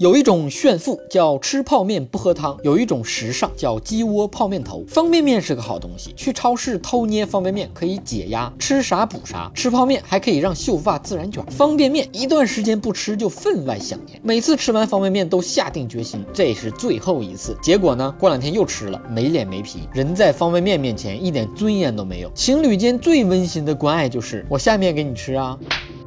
有一种炫富叫吃泡面不喝汤，有一种时尚叫鸡窝泡面头。方便面是个好东西，去超市偷捏方便面可以解压，吃啥补啥。吃泡面还可以让秀发自然卷。方便面一段时间不吃就分外想念，每次吃完方便面都下定决心这是最后一次。结果呢，过两天又吃了，没脸没皮，人在方便面面前一点尊严都没有。情侣间最温馨的关爱就是我下面给你吃啊。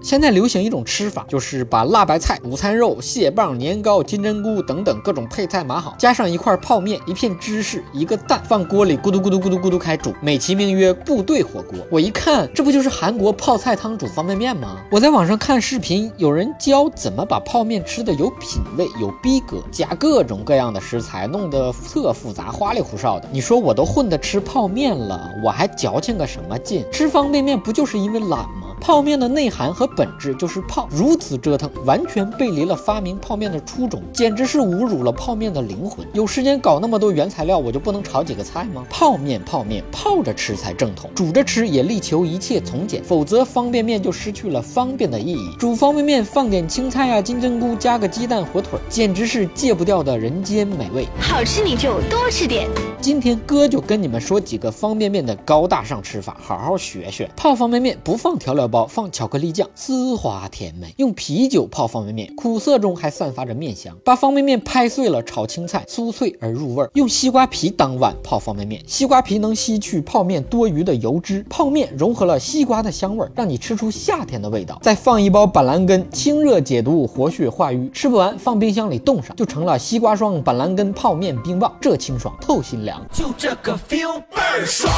现在流行一种吃法，就是把辣白菜、午餐肉、蟹棒、年糕、金针菇等等各种配菜码好，加上一块泡面、一片芝士、一个蛋，放锅里咕嘟咕嘟咕嘟咕嘟开煮，美其名曰部队火锅。我一看，这不就是韩国泡菜汤煮方便面吗？我在网上看视频，有人教怎么把泡面吃的有品位、有逼格，加各种各样的食材，弄得特复杂、花里胡哨的。你说我都混的吃泡面了，我还矫情个什么劲？吃方便面不就是因为懒吗？泡面的内涵和本质就是泡，如此折腾，完全背离了发明泡面的初衷，简直是侮辱了泡面的灵魂。有时间搞那么多原材料，我就不能炒几个菜吗？泡面，泡面，泡着吃才正统，煮着吃也力求一切从简，否则方便面就失去了方便的意义。煮方便面放点青菜啊，金针菇，加个鸡蛋、火腿，简直是戒不掉的人间美味。好吃你就多吃点。今天哥就跟你们说几个方便面的高大上吃法，好好学学。泡方便面不放调料包，放巧克力酱，丝滑甜美。用啤酒泡方便面，苦涩中还散发着面香。把方便面拍碎了炒青菜，酥脆而入味。用西瓜皮当碗泡方便面，西瓜皮能吸去泡面多余的油脂，泡面融合了西瓜的香味，让你吃出夏天的味道。再放一包板蓝根，清热解毒，活血化瘀。吃不完放冰箱里冻上，就成了西瓜霜板蓝根泡面冰棒，这清爽透心凉。就这个 feel 倍儿爽。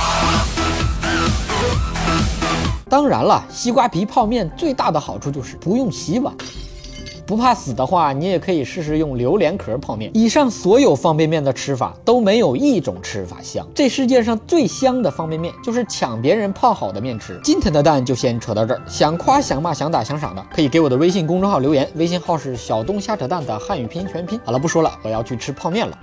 当然了，西瓜皮泡面最大的好处就是不用洗碗。不怕死的话，你也可以试试用榴莲壳泡面。以上所有方便面的吃法都没有一种吃法香。这世界上最香的方便面就是抢别人泡好的面吃。今天的蛋就先扯到这儿，想夸想骂想打想赏的，可以给我的微信公众号留言，微信号是小东瞎扯蛋的汉语拼音全拼。好了，不说了，我要去吃泡面了。